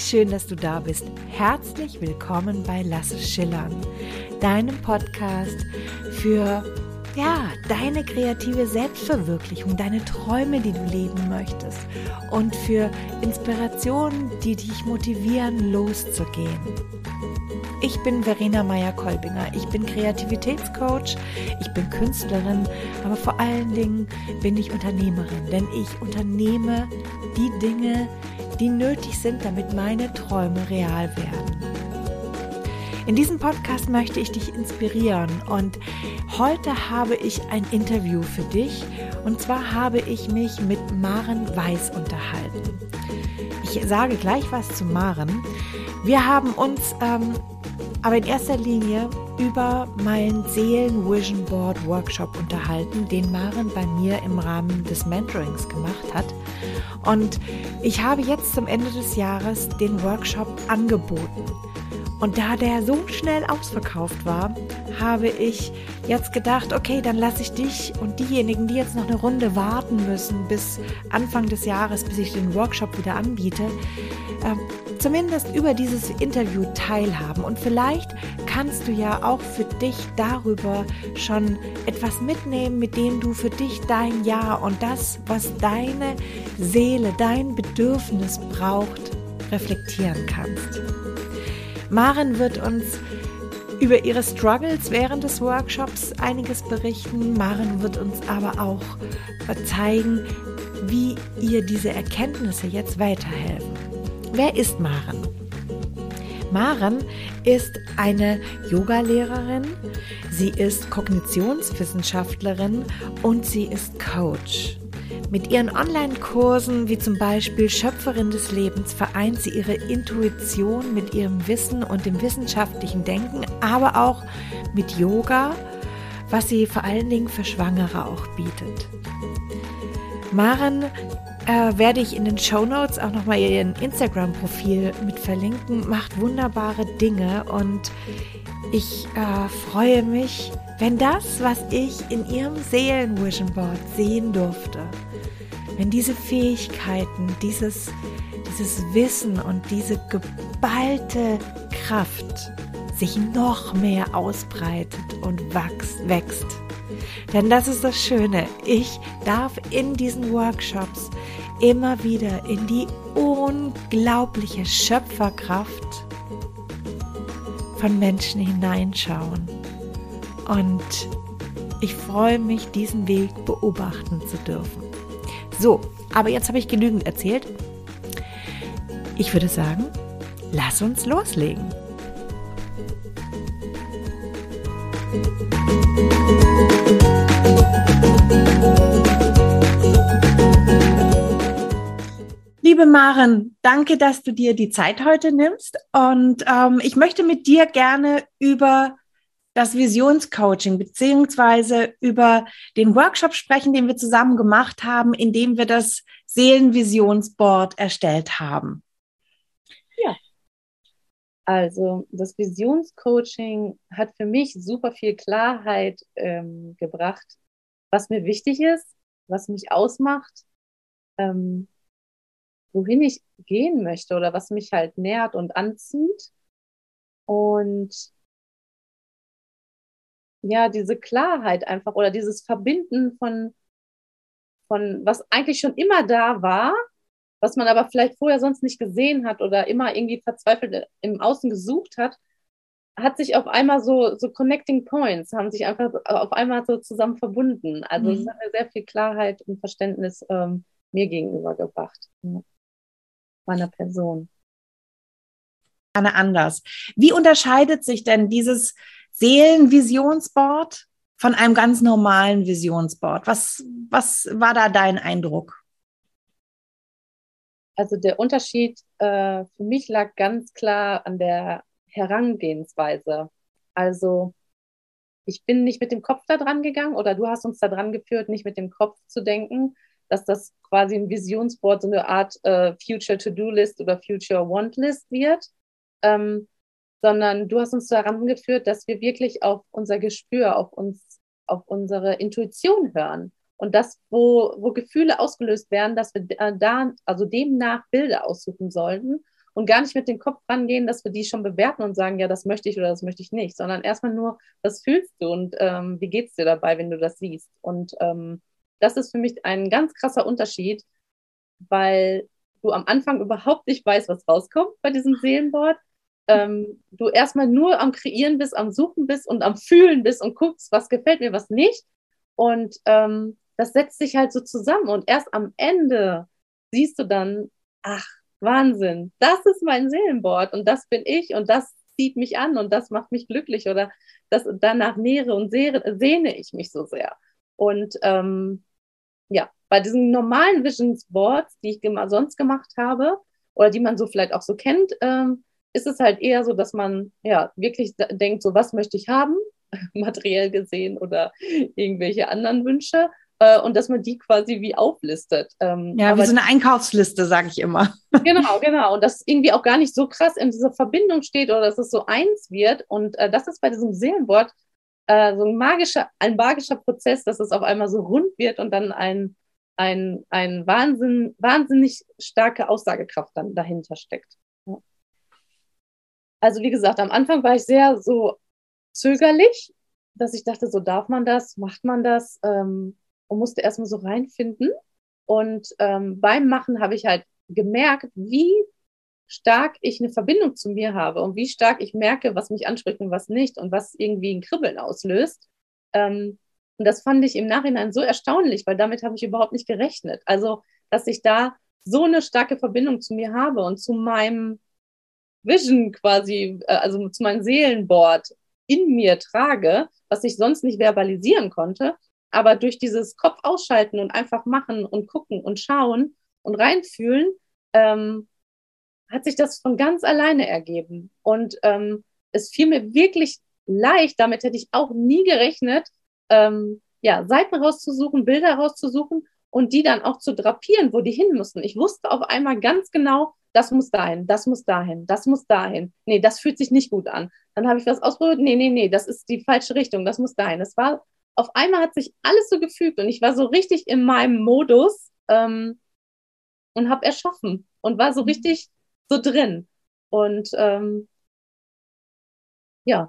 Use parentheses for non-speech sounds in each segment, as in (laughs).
wie schön, dass du da bist. Herzlich willkommen bei Lass es schillern, deinem Podcast für ja, deine kreative Selbstverwirklichung, deine Träume, die du leben möchtest und für Inspirationen, die dich motivieren, loszugehen. Ich bin Verena Meyer-Kolbinger. Ich bin Kreativitätscoach, ich bin Künstlerin, aber vor allen Dingen bin ich Unternehmerin, denn ich unternehme die Dinge, die nötig sind, damit meine Träume real werden. In diesem Podcast möchte ich dich inspirieren und heute habe ich ein Interview für dich und zwar habe ich mich mit Maren Weiß unterhalten. Ich sage gleich was zu Maren. Wir haben uns ähm, aber in erster Linie über meinen Seelen Vision Board Workshop unterhalten, den Maren bei mir im Rahmen des Mentorings gemacht hat. Und ich habe jetzt zum Ende des Jahres den Workshop angeboten. Und da der so schnell ausverkauft war, habe ich jetzt gedacht, okay, dann lasse ich dich und diejenigen, die jetzt noch eine Runde warten müssen bis Anfang des Jahres, bis ich den Workshop wieder anbiete, äh, zumindest über dieses Interview teilhaben. Und vielleicht kannst du ja auch für dich darüber schon etwas mitnehmen, mit dem du für dich dein Ja und das, was deine Seele, dein Bedürfnis braucht, reflektieren kannst. Maren wird uns über ihre Struggles während des Workshops einiges berichten. Maren wird uns aber auch zeigen, wie ihr diese Erkenntnisse jetzt weiterhelfen. Wer ist Maren? Maren ist eine Yogalehrerin, sie ist Kognitionswissenschaftlerin und sie ist Coach. Mit ihren Online-Kursen wie zum Beispiel Schöpferin des Lebens vereint sie ihre Intuition mit ihrem Wissen und dem wissenschaftlichen Denken, aber auch mit Yoga, was sie vor allen Dingen für Schwangere auch bietet. Maren äh, werde ich in den Show Notes auch nochmal ihren Instagram-Profil mit verlinken. Macht wunderbare Dinge und ich äh, freue mich, wenn das, was ich in ihrem Seelen-Vision Board sehen durfte, wenn diese Fähigkeiten, dieses, dieses Wissen und diese geballte Kraft sich noch mehr ausbreitet und wächst, wächst. Denn das ist das Schöne. Ich darf in diesen Workshops immer wieder in die unglaubliche Schöpferkraft von Menschen hineinschauen. Und ich freue mich, diesen Weg beobachten zu dürfen. So, aber jetzt habe ich genügend erzählt. Ich würde sagen, lass uns loslegen. Liebe Maren, danke, dass du dir die Zeit heute nimmst. Und ähm, ich möchte mit dir gerne über das Visionscoaching beziehungsweise über den Workshop sprechen, den wir zusammen gemacht haben, in dem wir das Seelenvisionsboard erstellt haben. Ja. Also das Visionscoaching hat für mich super viel Klarheit ähm, gebracht, was mir wichtig ist, was mich ausmacht, ähm, wohin ich gehen möchte oder was mich halt nährt und anzieht. Und ja, diese Klarheit einfach oder dieses Verbinden von, von was eigentlich schon immer da war, was man aber vielleicht vorher sonst nicht gesehen hat oder immer irgendwie verzweifelt im Außen gesucht hat, hat sich auf einmal so, so Connecting Points, haben sich einfach auf einmal so zusammen verbunden. Also mhm. es hat mir sehr viel Klarheit und Verständnis ähm, mir gegenüber gebracht, meiner Person. Anne anders. Wie unterscheidet sich denn dieses Seelenvisionsboard von einem ganz normalen Visionsboard? Was, was war da dein Eindruck? Also der Unterschied äh, für mich lag ganz klar an der Herangehensweise. Also ich bin nicht mit dem Kopf da dran gegangen oder du hast uns da dran geführt, nicht mit dem Kopf zu denken, dass das quasi ein Visionsboard so eine Art äh, Future To-Do-List oder Future Want-List wird, ähm, sondern du hast uns daran geführt, dass wir wirklich auf unser Gespür, auf uns, auf unsere Intuition hören. Und das, wo, wo Gefühle ausgelöst werden, dass wir da, also demnach Bilder aussuchen sollten und gar nicht mit dem Kopf rangehen, dass wir die schon bewerten und sagen, ja, das möchte ich oder das möchte ich nicht, sondern erstmal nur, was fühlst du und ähm, wie es dir dabei, wenn du das siehst. Und ähm, das ist für mich ein ganz krasser Unterschied, weil du am Anfang überhaupt nicht weißt, was rauskommt bei diesem Seelenboard. Ähm, du erstmal nur am Kreieren bist, am Suchen bist und am Fühlen bist und guckst, was gefällt mir, was nicht. Und ähm, das setzt sich halt so zusammen. Und erst am Ende siehst du dann, ach, Wahnsinn, das ist mein Seelenboard und das bin ich und das zieht mich an und das macht mich glücklich oder das, danach nähere und sehne ich mich so sehr. Und ähm, ja, bei diesen normalen Visions Boards, die ich sonst gemacht habe oder die man so vielleicht auch so kennt, ähm, ist es halt eher so, dass man ja wirklich denkt, so was möchte ich haben, (laughs) materiell gesehen oder irgendwelche anderen Wünsche äh, und dass man die quasi wie auflistet. Ähm, ja, wie so eine Einkaufsliste, sage ich immer. (laughs) Genau, genau. Und das irgendwie auch gar nicht so krass in dieser Verbindung steht oder dass es so eins wird. Und äh, das ist bei diesem Seelenwort äh, so ein magischer, ein magischer Prozess, dass es auf einmal so rund wird und dann ein, ein, ein Wahnsinn, wahnsinnig starke Aussagekraft dann dahinter steckt. Also wie gesagt, am Anfang war ich sehr so zögerlich, dass ich dachte, so darf man das, macht man das ähm, und musste erstmal so reinfinden. Und ähm, beim Machen habe ich halt gemerkt, wie stark ich eine Verbindung zu mir habe und wie stark ich merke, was mich anspricht und was nicht und was irgendwie ein Kribbeln auslöst. Ähm, und das fand ich im Nachhinein so erstaunlich, weil damit habe ich überhaupt nicht gerechnet. Also, dass ich da so eine starke Verbindung zu mir habe und zu meinem Vision quasi, äh, also zu meinem Seelenboard in mir trage, was ich sonst nicht verbalisieren konnte. Aber durch dieses Kopf ausschalten und einfach machen und gucken und schauen und reinfühlen, ähm, hat sich das von ganz alleine ergeben. Und ähm, es fiel mir wirklich leicht, damit hätte ich auch nie gerechnet, ähm, ja, Seiten rauszusuchen, Bilder rauszusuchen und die dann auch zu drapieren, wo die hin mussten. Ich wusste auf einmal ganz genau, das muss dahin, das muss dahin, das muss dahin. Nee, das fühlt sich nicht gut an. Dann habe ich was ausprobiert. Nee, nee, nee, das ist die falsche Richtung, das muss dahin. Es war, auf einmal hat sich alles so gefügt und ich war so richtig in meinem Modus ähm, und habe erschaffen und war so mhm. richtig so drin. Und ähm, ja,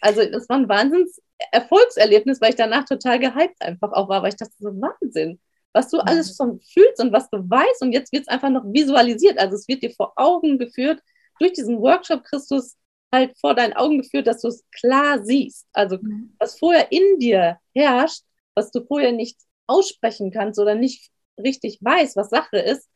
also das war ein Wahnsinns Erfolgserlebnis, weil ich danach total gehypt einfach auch war, weil ich dachte so Wahnsinn, was du alles schon fühlst und was du weißt und jetzt wird es einfach noch visualisiert. Also es wird dir vor Augen geführt, durch diesen Workshop Christus halt vor deinen Augen geführt, dass du es klar siehst. Also was vorher in dir herrscht, was du vorher nicht aussprechen kannst oder nicht richtig weißt, was Sache ist,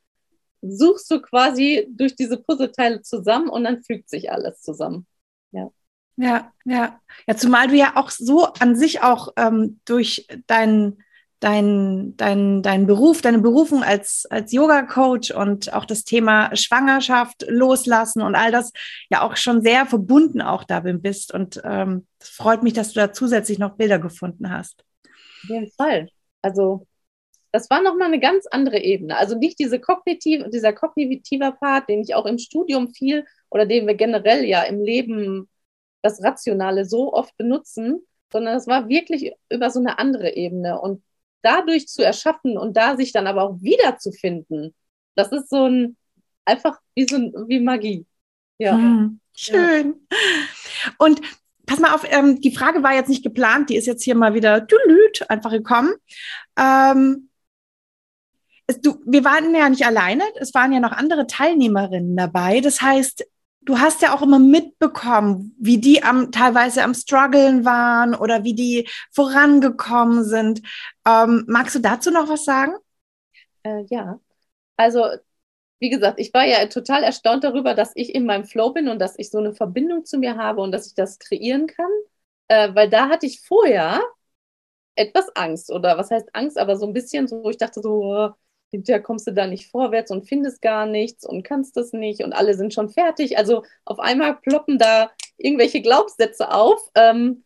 suchst du quasi durch diese Puzzleteile zusammen und dann fügt sich alles zusammen. Ja. Ja, ja. Ja, zumal du ja auch so an sich auch ähm, durch deinen dein, dein, dein Beruf, deine Berufung als, als Yoga-Coach und auch das Thema Schwangerschaft loslassen und all das ja auch schon sehr verbunden auch darin bist. Und ähm, es freut mich, dass du da zusätzlich noch Bilder gefunden hast. Auf jeden Fall. Also das war nochmal eine ganz andere Ebene. Also nicht diese kognitive, dieser kognitive Part, den ich auch im Studium viel oder den wir generell ja im Leben das Rationale so oft benutzen, sondern es war wirklich über so eine andere Ebene. Und dadurch zu erschaffen und da sich dann aber auch wiederzufinden, das ist so ein, einfach wie so wie Magie. Ja. Hm, schön. Ja. Und pass mal auf, ähm, die Frage war jetzt nicht geplant, die ist jetzt hier mal wieder einfach gekommen. Ähm, du, wir waren ja nicht alleine, es waren ja noch andere Teilnehmerinnen dabei. Das heißt, du hast ja auch immer mitbekommen, wie die am, teilweise am struggeln waren oder wie die vorangekommen sind. Ähm, magst du dazu noch was sagen? Äh, ja, also wie gesagt, ich war ja total erstaunt darüber, dass ich in meinem Flow bin und dass ich so eine Verbindung zu mir habe und dass ich das kreieren kann, äh, weil da hatte ich vorher etwas Angst oder was heißt Angst, aber so ein bisschen so, ich dachte so, hinterher kommst du da nicht vorwärts und findest gar nichts und kannst das nicht und alle sind schon fertig. Also auf einmal ploppen da irgendwelche Glaubenssätze auf. Ähm,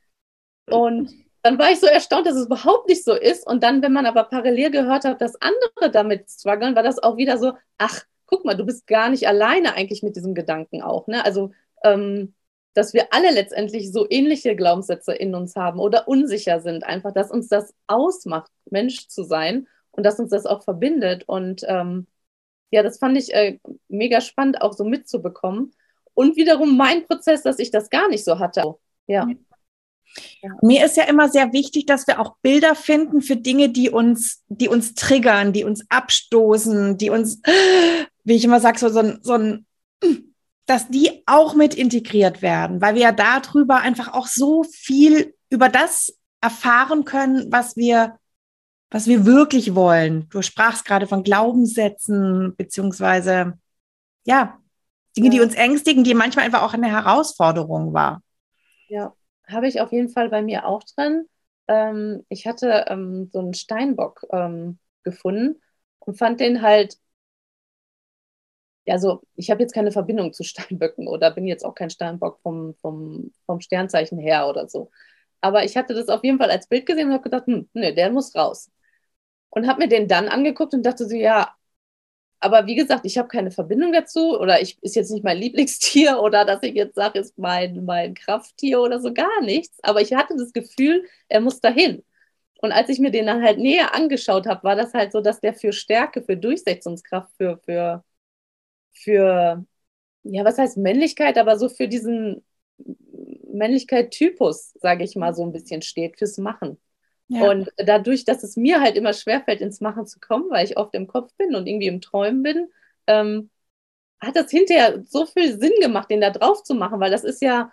und dann war ich so erstaunt, dass es überhaupt nicht so ist. Und dann, wenn man aber parallel gehört hat, dass andere damit strugglen, war das auch wieder so, ach, guck mal, du bist gar nicht alleine eigentlich mit diesem Gedanken auch. Ne? Also, ähm, dass wir alle letztendlich so ähnliche Glaubenssätze in uns haben oder unsicher sind, einfach, dass uns das ausmacht, Mensch zu sein und dass uns das auch verbindet. Und ähm, ja, das fand ich äh, mega spannend, auch so mitzubekommen. Und wiederum mein Prozess, dass ich das gar nicht so hatte. Ja. Ja. Mir ist ja immer sehr wichtig, dass wir auch Bilder finden für Dinge, die uns, die uns triggern, die uns abstoßen, die uns, wie ich immer sage, so, so, ein, so ein, dass die auch mit integriert werden, weil wir ja darüber einfach auch so viel über das erfahren können, was wir, was wir wirklich wollen. Du sprachst gerade von Glaubenssätzen, beziehungsweise, ja, Dinge, ja. die uns ängstigen, die manchmal einfach auch eine Herausforderung war. Ja, habe ich auf jeden Fall bei mir auch drin. Ähm, ich hatte ähm, so einen Steinbock ähm, gefunden und fand den halt, ja, so, ich habe jetzt keine Verbindung zu Steinböcken oder bin jetzt auch kein Steinbock vom, vom, vom Sternzeichen her oder so. Aber ich hatte das auf jeden Fall als Bild gesehen und habe gedacht, hm, nee, der muss raus. Und habe mir den dann angeguckt und dachte so, ja, aber wie gesagt, ich habe keine Verbindung dazu oder ich ist jetzt nicht mein Lieblingstier (laughs) oder dass ich jetzt sage, ist mein, mein Krafttier oder so gar nichts. Aber ich hatte das Gefühl, er muss dahin. Und als ich mir den dann halt näher angeschaut habe, war das halt so, dass der für Stärke, für Durchsetzungskraft, für, für, für, ja, was heißt Männlichkeit, aber so für diesen Männlichkeit-Typus, sage ich mal, so ein bisschen steht, fürs Machen. Ja. Und dadurch, dass es mir halt immer schwerfällt, ins Machen zu kommen, weil ich oft im Kopf bin und irgendwie im Träumen bin, ähm, hat das hinterher so viel Sinn gemacht, den da drauf zu machen, weil das ist ja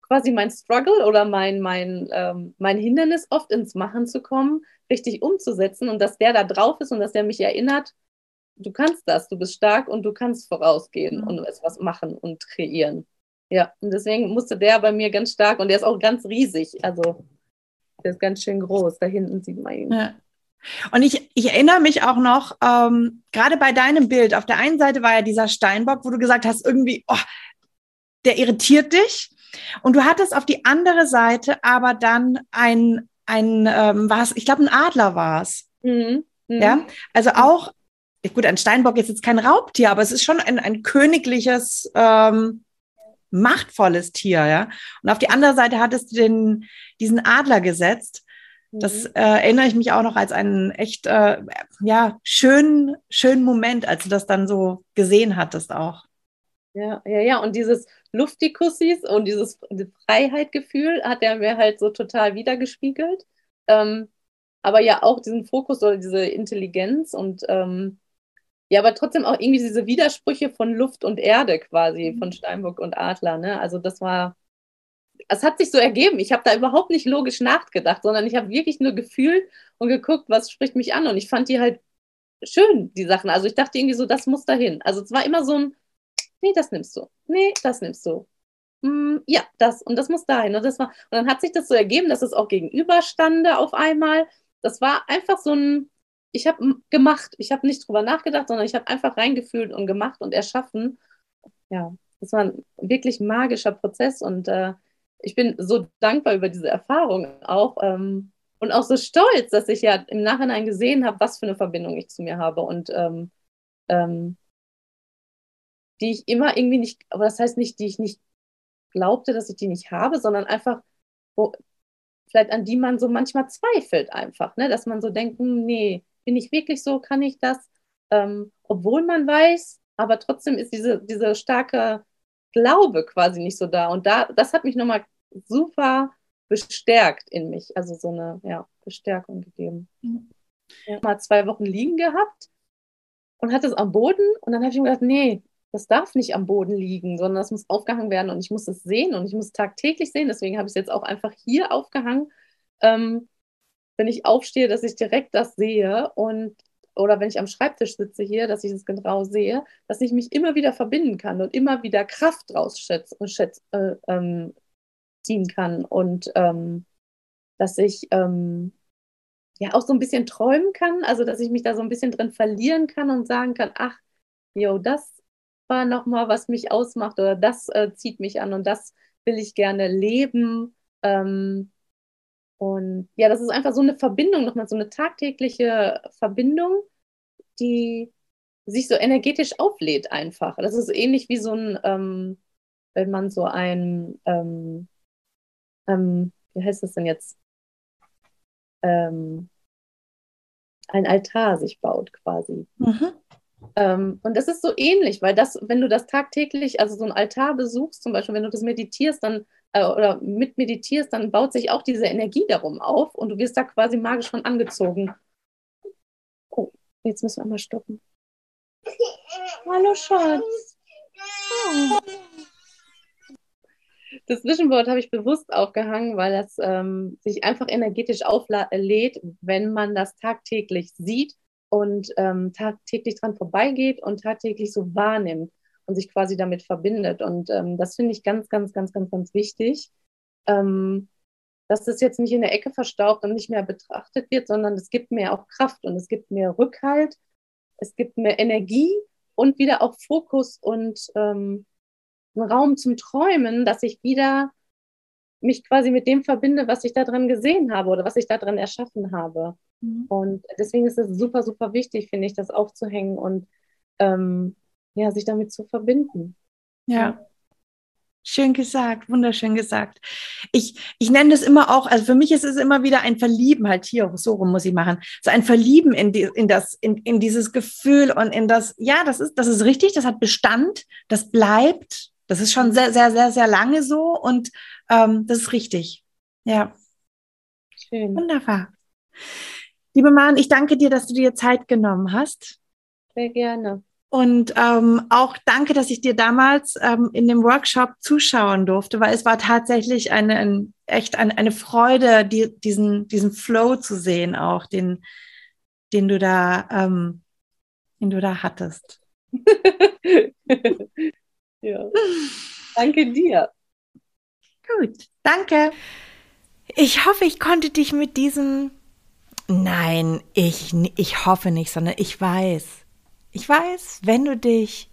quasi mein Struggle oder mein, mein, ähm, mein Hindernis, oft ins Machen zu kommen, richtig umzusetzen und dass der da drauf ist und dass der mich erinnert, du kannst das, du bist stark und du kannst vorausgehen mhm. und etwas machen und kreieren. Ja, und deswegen musste der bei mir ganz stark und der ist auch ganz riesig. Also der ist ganz schön groß. Da hinten sieht man ihn. Ja. Und ich, ich erinnere mich auch noch, ähm, gerade bei deinem Bild, auf der einen Seite war ja dieser Steinbock, wo du gesagt hast, irgendwie, oh, der irritiert dich. Und du hattest auf die andere Seite aber dann ein, ein ähm, was, ich glaube, ein Adler war es. Mhm. Mhm. Ja, also auch, gut, ein Steinbock ist jetzt kein Raubtier, aber es ist schon ein, ein königliches, ähm, machtvolles Tier, ja. Und auf die andere Seite hattest du den, diesen Adler gesetzt. Das mhm. äh, erinnere ich mich auch noch als einen echt äh, ja, schönen, schönen Moment, als du das dann so gesehen hattest auch. Ja, ja, ja. Und dieses Luftikussis und dieses Freiheitgefühl hat er mir halt so total wiedergespiegelt. Ähm, aber ja auch diesen Fokus oder diese Intelligenz und ähm, ja, aber trotzdem auch irgendwie diese Widersprüche von Luft und Erde quasi, mhm. von Steinbock und Adler. Ne? Also das war, es hat sich so ergeben. Ich habe da überhaupt nicht logisch nachgedacht, sondern ich habe wirklich nur gefühlt und geguckt, was spricht mich an. Und ich fand die halt schön, die Sachen. Also ich dachte irgendwie so, das muss dahin. Also es war immer so ein, nee, das nimmst du. Nee, das nimmst du. Mm, ja, das und das muss dahin. Und, das war, und dann hat sich das so ergeben, dass es auch gegenüberstande auf einmal. Das war einfach so ein, ich habe gemacht. Ich habe nicht drüber nachgedacht, sondern ich habe einfach reingefühlt und gemacht und erschaffen. Ja, das war ein wirklich magischer Prozess und äh, ich bin so dankbar über diese Erfahrung auch ähm, und auch so stolz, dass ich ja im Nachhinein gesehen habe, was für eine Verbindung ich zu mir habe und ähm, ähm, die ich immer irgendwie nicht, aber das heißt nicht, die ich nicht glaubte, dass ich die nicht habe, sondern einfach, wo, vielleicht an die man so manchmal zweifelt einfach, ne? dass man so denkt, hm, nee, bin ich wirklich so, kann ich das? Ähm, obwohl man weiß, aber trotzdem ist diese, diese starke Glaube quasi nicht so da. Und da, das hat mich nochmal super bestärkt in mich, also so eine ja, Bestärkung gegeben. Mhm. Ja, mal zwei Wochen liegen gehabt und hatte es am Boden und dann habe ich mir gedacht, nee, das darf nicht am Boden liegen, sondern das muss aufgehangen werden und ich muss es sehen und ich muss es tagtäglich sehen. Deswegen habe ich es jetzt auch einfach hier aufgehangen, ähm, wenn ich aufstehe, dass ich direkt das sehe und oder wenn ich am Schreibtisch sitze hier, dass ich das genau sehe, dass ich mich immer wieder verbinden kann und immer wieder Kraft draus schätz, schätz, äh, ähm, ziehen kann und ähm, dass ich ähm, ja auch so ein bisschen träumen kann, also dass ich mich da so ein bisschen drin verlieren kann und sagen kann, ach, yo, das war nochmal, was mich ausmacht oder das äh, zieht mich an und das will ich gerne leben. Ähm, und ja, das ist einfach so eine Verbindung, nochmal so eine tagtägliche Verbindung, die sich so energetisch auflädt einfach. Das ist ähnlich wie so ein, ähm, wenn man so ein, ähm, ähm, wie heißt das denn jetzt? Ähm, ein Altar sich baut quasi. Mhm. Ähm, und das ist so ähnlich, weil das, wenn du das tagtäglich, also so ein Altar besuchst, zum Beispiel, wenn du das meditierst, dann äh, oder mit meditierst, dann baut sich auch diese Energie darum auf und du wirst da quasi magisch von angezogen. Oh, jetzt müssen wir mal stoppen. Hallo Schatz. Oh. Das Zwischenwort habe ich bewusst aufgehangen, weil das ähm, sich einfach energetisch auflädt, wenn man das tagtäglich sieht und ähm, tagtäglich dran vorbeigeht und tagtäglich so wahrnimmt und sich quasi damit verbindet. Und ähm, das finde ich ganz, ganz, ganz, ganz, ganz wichtig, ähm, dass das jetzt nicht in der Ecke verstaubt und nicht mehr betrachtet wird, sondern es gibt mir auch Kraft und es gibt mir Rückhalt, es gibt mir Energie und wieder auch Fokus und ähm, einen Raum zum Träumen, dass ich wieder mich quasi mit dem verbinde, was ich da drin gesehen habe oder was ich da drin erschaffen habe. Mhm. Und deswegen ist es super, super wichtig, finde ich, das aufzuhängen und ähm, ja, sich damit zu verbinden. Ja. Schön gesagt, wunderschön gesagt. Ich, ich nenne das immer auch, also für mich ist es immer wieder ein Verlieben, halt hier, so rum muss ich machen, so ein Verlieben in, die, in, das, in, in dieses Gefühl und in das, ja, das ist, das ist richtig, das hat Bestand, das bleibt, das ist schon sehr, sehr, sehr, sehr lange so und ähm, das ist richtig. Ja. Schön. Wunderbar. Liebe Maren, ich danke dir, dass du dir Zeit genommen hast. Sehr gerne. Und ähm, auch danke, dass ich dir damals ähm, in dem Workshop zuschauen durfte, weil es war tatsächlich eine, ein, echt eine, eine Freude, die, diesen, diesen Flow zu sehen, auch den, den du da, ähm, den du da hattest. (laughs) ja. Danke dir. Gut, danke. Ich hoffe, ich konnte dich mit diesem Nein, ich, ich hoffe nicht, sondern ich weiß. Ich weiß, wenn du dich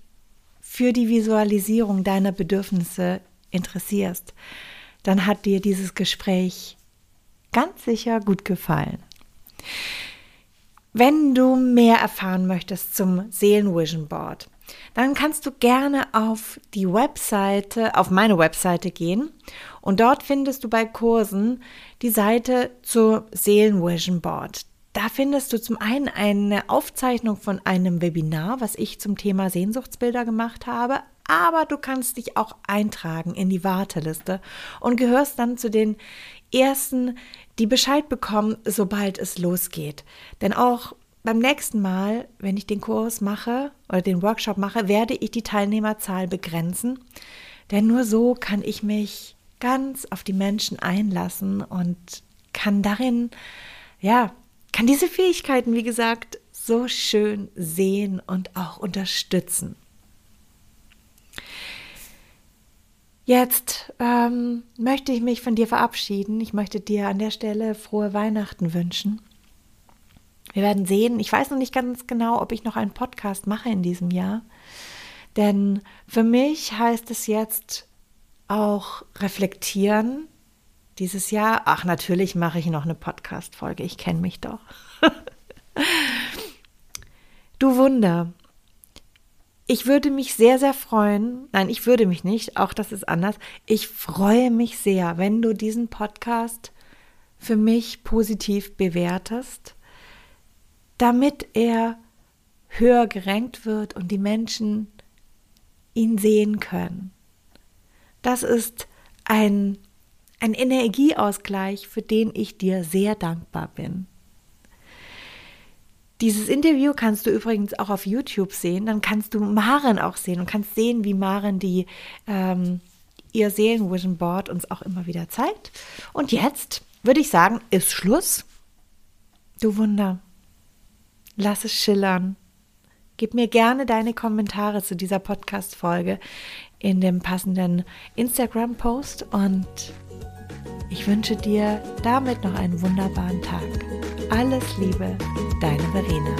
für die Visualisierung deiner Bedürfnisse interessierst, dann hat dir dieses Gespräch ganz sicher gut gefallen. Wenn du mehr erfahren möchtest zum Seelenvision Board, dann kannst du gerne auf die Webseite, auf meine Webseite gehen und dort findest du bei Kursen die Seite zur Seelenvision Board. Da findest du zum einen eine Aufzeichnung von einem Webinar, was ich zum Thema Sehnsuchtsbilder gemacht habe, aber du kannst dich auch eintragen in die Warteliste und gehörst dann zu den ersten, die Bescheid bekommen, sobald es losgeht. Denn auch beim nächsten Mal, wenn ich den Kurs mache oder den Workshop mache, werde ich die Teilnehmerzahl begrenzen. Denn nur so kann ich mich ganz auf die Menschen einlassen und kann darin, ja, kann diese Fähigkeiten, wie gesagt, so schön sehen und auch unterstützen. Jetzt ähm, möchte ich mich von dir verabschieden. Ich möchte dir an der Stelle frohe Weihnachten wünschen. Wir werden sehen. Ich weiß noch nicht ganz genau, ob ich noch einen Podcast mache in diesem Jahr. Denn für mich heißt es jetzt auch reflektieren dieses Jahr. Ach, natürlich mache ich noch eine Podcast-Folge. Ich kenne mich doch. (laughs) du Wunder. Ich würde mich sehr, sehr freuen. Nein, ich würde mich nicht. Auch das ist anders. Ich freue mich sehr, wenn du diesen Podcast für mich positiv bewertest damit er höher gerankt wird und die Menschen ihn sehen können. Das ist ein, ein Energieausgleich, für den ich dir sehr dankbar bin. Dieses Interview kannst du übrigens auch auf YouTube sehen. Dann kannst du Maren auch sehen und kannst sehen, wie Maren die ähm, ihr Seelenvision Board uns auch immer wieder zeigt. Und jetzt würde ich sagen, ist Schluss. Du Wunder. Lass es schillern. Gib mir gerne deine Kommentare zu dieser Podcast-Folge in dem passenden Instagram-Post und ich wünsche dir damit noch einen wunderbaren Tag. Alles Liebe, deine Verena.